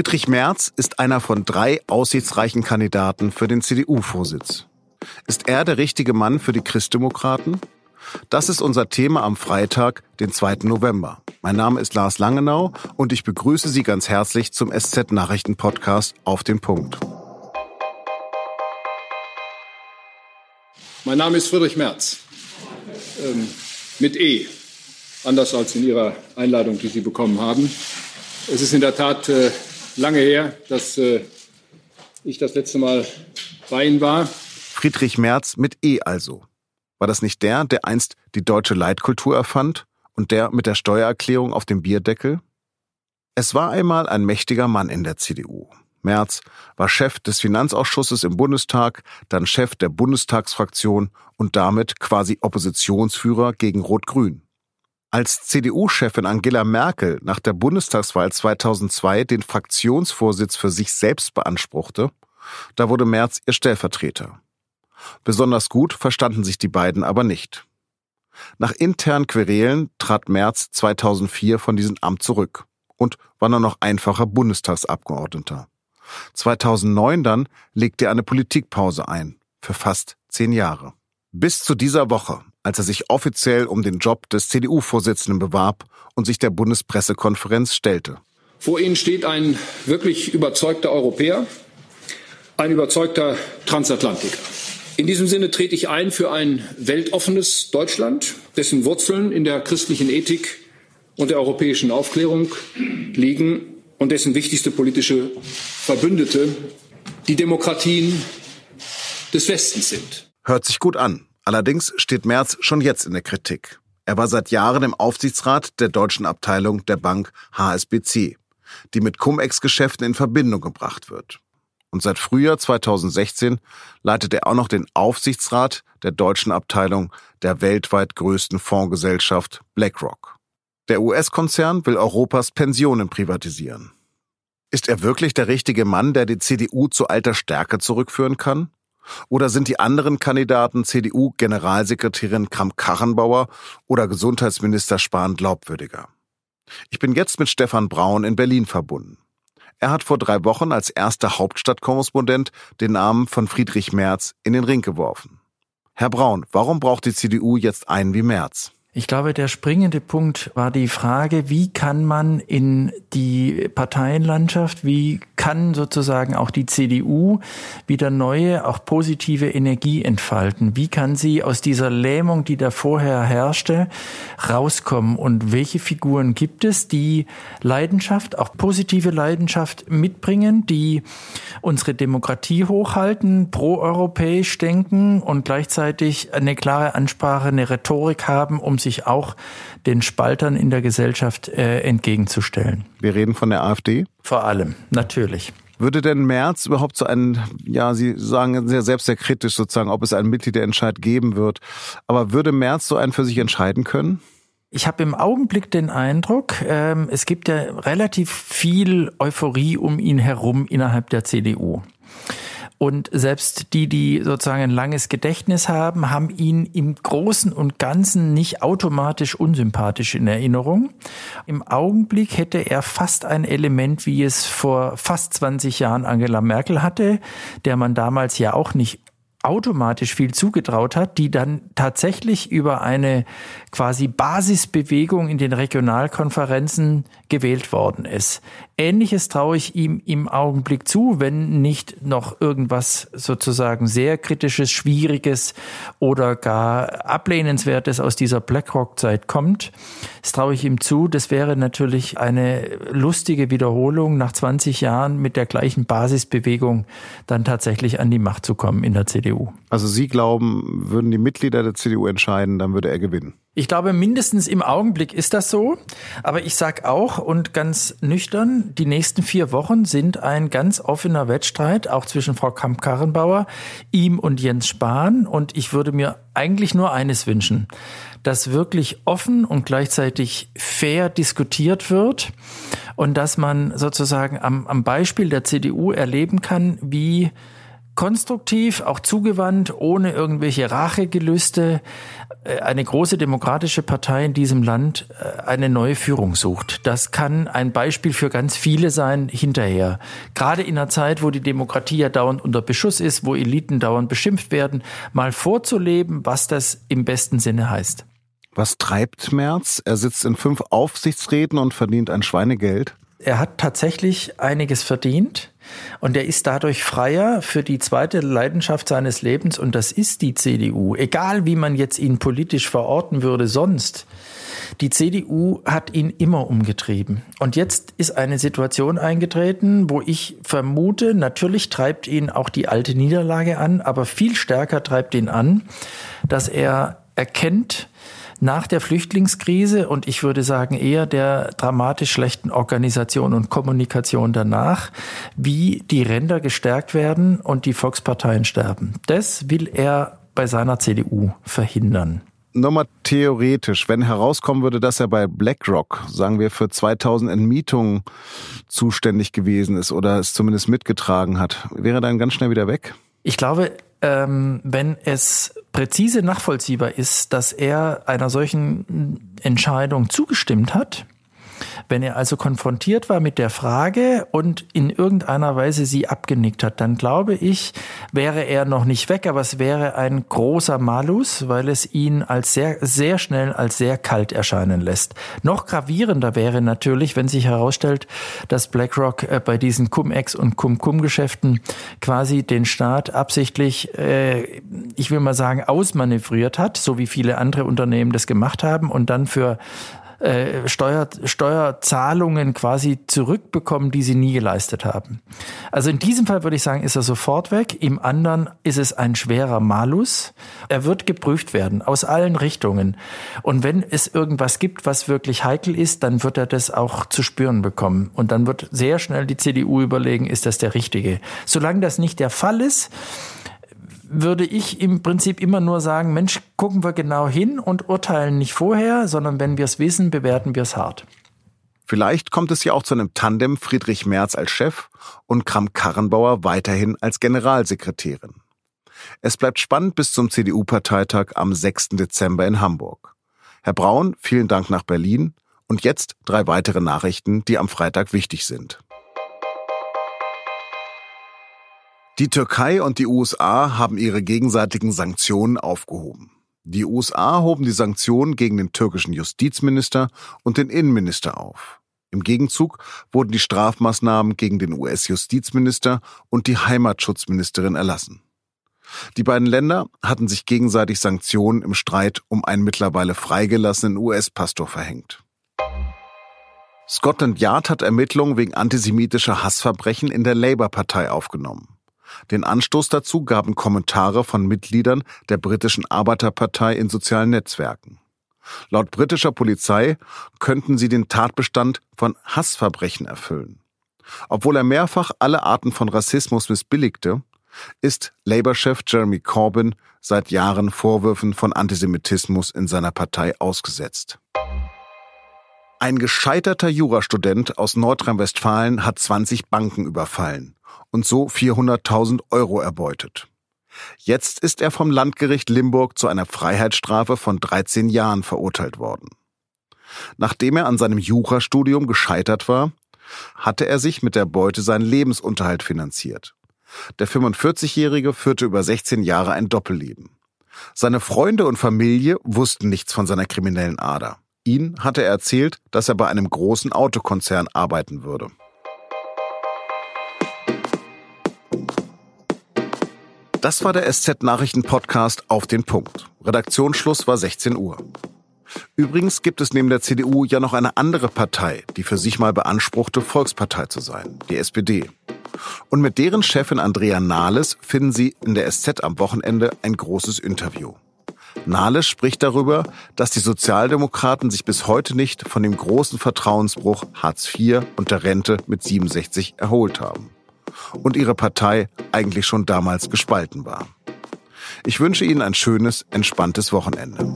Friedrich Merz ist einer von drei aussichtsreichen Kandidaten für den CDU-Vorsitz. Ist er der richtige Mann für die Christdemokraten? Das ist unser Thema am Freitag, den 2. November. Mein Name ist Lars Langenau und ich begrüße Sie ganz herzlich zum SZ Nachrichten Podcast auf den Punkt. Mein Name ist Friedrich Merz. Ähm, mit E. Anders als in Ihrer Einladung, die Sie bekommen haben. Es ist in der Tat äh, lange her, dass äh, ich das letzte Mal bei Ihnen war. Friedrich Merz mit E also. War das nicht der, der einst die deutsche Leitkultur erfand und der mit der Steuererklärung auf dem Bierdeckel? Es war einmal ein mächtiger Mann in der CDU. Merz war Chef des Finanzausschusses im Bundestag, dann Chef der Bundestagsfraktion und damit quasi Oppositionsführer gegen Rot-Grün. Als CDU-Chefin Angela Merkel nach der Bundestagswahl 2002 den Fraktionsvorsitz für sich selbst beanspruchte, da wurde Merz ihr Stellvertreter. Besonders gut verstanden sich die beiden aber nicht. Nach internen Querelen trat Merz 2004 von diesem Amt zurück und war nur noch einfacher Bundestagsabgeordneter. 2009 dann legte er eine Politikpause ein, für fast zehn Jahre. Bis zu dieser Woche, als er sich offiziell um den Job des CDU-Vorsitzenden bewarb und sich der Bundespressekonferenz stellte. Vor Ihnen steht ein wirklich überzeugter Europäer, ein überzeugter Transatlantiker. In diesem Sinne trete ich ein für ein weltoffenes Deutschland, dessen Wurzeln in der christlichen Ethik und der europäischen Aufklärung liegen und dessen wichtigste politische Verbündete die Demokratien des Westens sind. Hört sich gut an. Allerdings steht Merz schon jetzt in der Kritik. Er war seit Jahren im Aufsichtsrat der deutschen Abteilung der Bank HSBC, die mit Cum-Ex-Geschäften in Verbindung gebracht wird. Und seit Frühjahr 2016 leitet er auch noch den Aufsichtsrat der deutschen Abteilung der weltweit größten Fondsgesellschaft BlackRock. Der US-Konzern will Europas Pensionen privatisieren. Ist er wirklich der richtige Mann, der die CDU zu alter Stärke zurückführen kann? Oder sind die anderen Kandidaten CDU-Generalsekretärin Kramp-Karrenbauer oder Gesundheitsminister Spahn glaubwürdiger? Ich bin jetzt mit Stefan Braun in Berlin verbunden. Er hat vor drei Wochen als erster Hauptstadtkorrespondent den Namen von Friedrich Merz in den Ring geworfen. Herr Braun, warum braucht die CDU jetzt einen wie Merz? Ich glaube, der springende Punkt war die Frage, wie kann man in die Parteienlandschaft, wie kann sozusagen auch die CDU wieder neue, auch positive Energie entfalten? Wie kann sie aus dieser Lähmung, die da vorher herrschte, rauskommen? Und welche Figuren gibt es, die Leidenschaft, auch positive Leidenschaft mitbringen, die unsere Demokratie hochhalten, proeuropäisch denken und gleichzeitig eine klare Ansprache, eine Rhetorik haben, um sich auch den Spaltern in der Gesellschaft äh, entgegenzustellen. Wir reden von der AfD? Vor allem, natürlich. Würde denn Merz überhaupt so einen, ja, Sie sagen sehr selbst sehr kritisch sozusagen, ob es einen Mitgliederentscheid geben wird, aber würde Merz so einen für sich entscheiden können? Ich habe im Augenblick den Eindruck, ähm, es gibt ja relativ viel Euphorie um ihn herum innerhalb der CDU. Und selbst die, die sozusagen ein langes Gedächtnis haben, haben ihn im Großen und Ganzen nicht automatisch unsympathisch in Erinnerung. Im Augenblick hätte er fast ein Element, wie es vor fast 20 Jahren Angela Merkel hatte, der man damals ja auch nicht automatisch viel zugetraut hat, die dann tatsächlich über eine quasi Basisbewegung in den Regionalkonferenzen gewählt worden ist. Ähnliches traue ich ihm im Augenblick zu, wenn nicht noch irgendwas sozusagen sehr kritisches, schwieriges oder gar ablehnenswertes aus dieser BlackRock-Zeit kommt. Das traue ich ihm zu. Das wäre natürlich eine lustige Wiederholung, nach 20 Jahren mit der gleichen Basisbewegung dann tatsächlich an die Macht zu kommen in der CDU. Also Sie glauben, würden die Mitglieder der CDU entscheiden, dann würde er gewinnen? Ich glaube, mindestens im Augenblick ist das so. Aber ich sage auch und ganz nüchtern, die nächsten vier Wochen sind ein ganz offener Wettstreit, auch zwischen Frau Kamp-Karrenbauer, ihm und Jens Spahn. Und ich würde mir eigentlich nur eines wünschen, dass wirklich offen und gleichzeitig fair diskutiert wird und dass man sozusagen am, am Beispiel der CDU erleben kann, wie konstruktiv, auch zugewandt, ohne irgendwelche Rachegelüste, äh, eine große demokratische Partei in diesem Land äh, eine neue Führung sucht. Das kann ein Beispiel für ganz viele sein hinterher. Gerade in einer Zeit, wo die Demokratie ja dauernd unter Beschuss ist, wo Eliten dauernd beschimpft werden, mal vorzuleben, was das im besten Sinne heißt. Was treibt Merz? Er sitzt in fünf Aufsichtsräten und verdient ein Schweinegeld. Er hat tatsächlich einiges verdient. Und er ist dadurch freier für die zweite Leidenschaft seines Lebens und das ist die CDU. Egal wie man jetzt ihn politisch verorten würde sonst. Die CDU hat ihn immer umgetrieben. Und jetzt ist eine Situation eingetreten, wo ich vermute, natürlich treibt ihn auch die alte Niederlage an, aber viel stärker treibt ihn an, dass er erkennt, nach der Flüchtlingskrise und ich würde sagen eher der dramatisch schlechten Organisation und Kommunikation danach, wie die Ränder gestärkt werden und die Volksparteien sterben. Das will er bei seiner CDU verhindern. Nur mal theoretisch, wenn herauskommen würde, dass er bei BlackRock, sagen wir, für 2000 Entmietungen zuständig gewesen ist oder es zumindest mitgetragen hat, wäre er dann ganz schnell wieder weg? Ich glaube, ähm, wenn es präzise nachvollziehbar ist, dass er einer solchen Entscheidung zugestimmt hat, wenn er also konfrontiert war mit der Frage und in irgendeiner Weise sie abgenickt hat, dann glaube ich, wäre er noch nicht weg, aber es wäre ein großer Malus, weil es ihn als sehr, sehr schnell als sehr kalt erscheinen lässt. Noch gravierender wäre natürlich, wenn sich herausstellt, dass BlackRock äh, bei diesen Cum-Ex und Cum-Cum-Geschäften quasi den Staat absichtlich, äh, ich will mal sagen, ausmanövriert hat, so wie viele andere Unternehmen das gemacht haben und dann für äh, Steuer, Steuerzahlungen quasi zurückbekommen, die sie nie geleistet haben. Also in diesem Fall würde ich sagen, ist er sofort weg. Im anderen ist es ein schwerer Malus. Er wird geprüft werden aus allen Richtungen. Und wenn es irgendwas gibt, was wirklich heikel ist, dann wird er das auch zu spüren bekommen. Und dann wird sehr schnell die CDU überlegen, ist das der richtige. Solange das nicht der Fall ist, würde ich im Prinzip immer nur sagen, Mensch, gucken wir genau hin und urteilen nicht vorher, sondern wenn wir es wissen, bewerten wir es hart. Vielleicht kommt es ja auch zu einem Tandem Friedrich Merz als Chef und Kram-Karrenbauer weiterhin als Generalsekretärin. Es bleibt spannend bis zum CDU-Parteitag am 6. Dezember in Hamburg. Herr Braun, vielen Dank nach Berlin und jetzt drei weitere Nachrichten, die am Freitag wichtig sind. Die Türkei und die USA haben ihre gegenseitigen Sanktionen aufgehoben. Die USA hoben die Sanktionen gegen den türkischen Justizminister und den Innenminister auf. Im Gegenzug wurden die Strafmaßnahmen gegen den US-Justizminister und die Heimatschutzministerin erlassen. Die beiden Länder hatten sich gegenseitig Sanktionen im Streit um einen mittlerweile freigelassenen US-Pastor verhängt. Scotland Yard hat Ermittlungen wegen antisemitischer Hassverbrechen in der Labour-Partei aufgenommen. Den Anstoß dazu gaben Kommentare von Mitgliedern der britischen Arbeiterpartei in sozialen Netzwerken. Laut britischer Polizei könnten sie den Tatbestand von Hassverbrechen erfüllen. Obwohl er mehrfach alle Arten von Rassismus missbilligte, ist Labour-Chef Jeremy Corbyn seit Jahren Vorwürfen von Antisemitismus in seiner Partei ausgesetzt. Ein gescheiterter Jurastudent aus Nordrhein-Westfalen hat 20 Banken überfallen und so 400.000 Euro erbeutet. Jetzt ist er vom Landgericht Limburg zu einer Freiheitsstrafe von 13 Jahren verurteilt worden. Nachdem er an seinem Jurastudium gescheitert war, hatte er sich mit der Beute seinen Lebensunterhalt finanziert. Der 45-Jährige führte über 16 Jahre ein Doppelleben. Seine Freunde und Familie wussten nichts von seiner kriminellen Ader. Ihn hatte er erzählt, dass er bei einem großen Autokonzern arbeiten würde. Das war der SZ-Nachrichten-Podcast auf den Punkt. Redaktionsschluss war 16 Uhr. Übrigens gibt es neben der CDU ja noch eine andere Partei, die für sich mal beanspruchte, Volkspartei zu sein, die SPD. Und mit deren Chefin Andrea Nahles finden Sie in der SZ am Wochenende ein großes Interview. Nahles spricht darüber, dass die Sozialdemokraten sich bis heute nicht von dem großen Vertrauensbruch Hartz IV und der Rente mit 67 erholt haben und ihre Partei eigentlich schon damals gespalten war. Ich wünsche Ihnen ein schönes, entspanntes Wochenende.